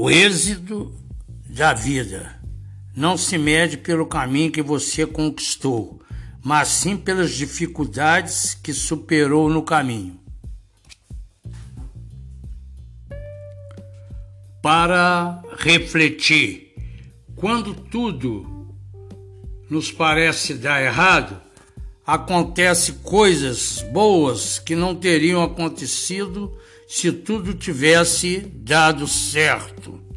O êxito da vida não se mede pelo caminho que você conquistou, mas sim pelas dificuldades que superou no caminho. Para refletir, quando tudo nos parece dar errado, acontece coisas boas que não teriam acontecido se tudo tivesse dado certo.